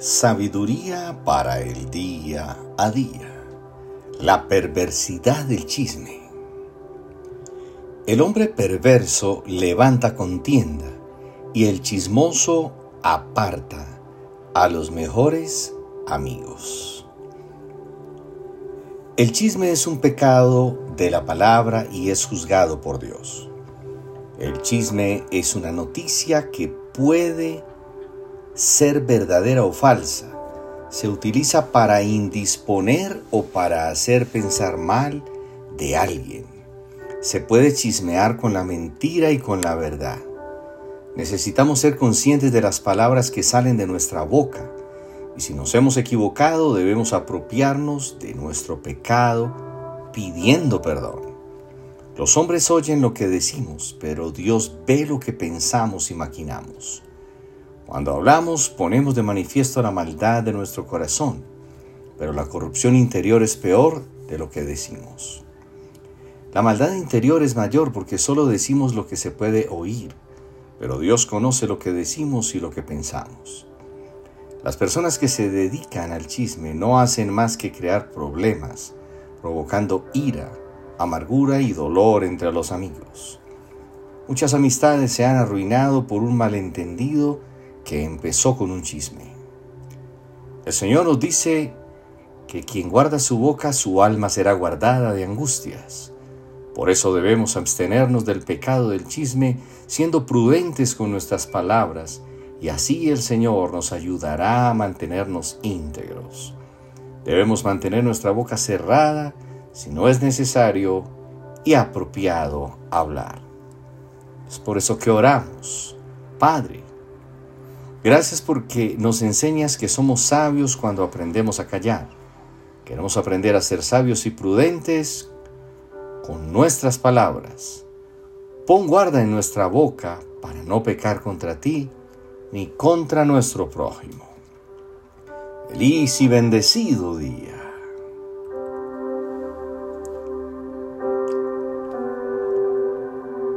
Sabiduría para el día a día. La perversidad del chisme. El hombre perverso levanta contienda y el chismoso aparta a los mejores amigos. El chisme es un pecado de la palabra y es juzgado por Dios. El chisme es una noticia que puede ser verdadera o falsa. Se utiliza para indisponer o para hacer pensar mal de alguien. Se puede chismear con la mentira y con la verdad. Necesitamos ser conscientes de las palabras que salen de nuestra boca. Y si nos hemos equivocado, debemos apropiarnos de nuestro pecado pidiendo perdón. Los hombres oyen lo que decimos, pero Dios ve lo que pensamos y maquinamos. Cuando hablamos ponemos de manifiesto la maldad de nuestro corazón, pero la corrupción interior es peor de lo que decimos. La maldad interior es mayor porque solo decimos lo que se puede oír, pero Dios conoce lo que decimos y lo que pensamos. Las personas que se dedican al chisme no hacen más que crear problemas, provocando ira, amargura y dolor entre los amigos. Muchas amistades se han arruinado por un malentendido que empezó con un chisme. El Señor nos dice que quien guarda su boca, su alma será guardada de angustias. Por eso debemos abstenernos del pecado del chisme, siendo prudentes con nuestras palabras, y así el Señor nos ayudará a mantenernos íntegros. Debemos mantener nuestra boca cerrada si no es necesario y apropiado hablar. Es por eso que oramos. Padre, Gracias porque nos enseñas que somos sabios cuando aprendemos a callar. Queremos aprender a ser sabios y prudentes con nuestras palabras. Pon guarda en nuestra boca para no pecar contra ti ni contra nuestro prójimo. Feliz y bendecido día.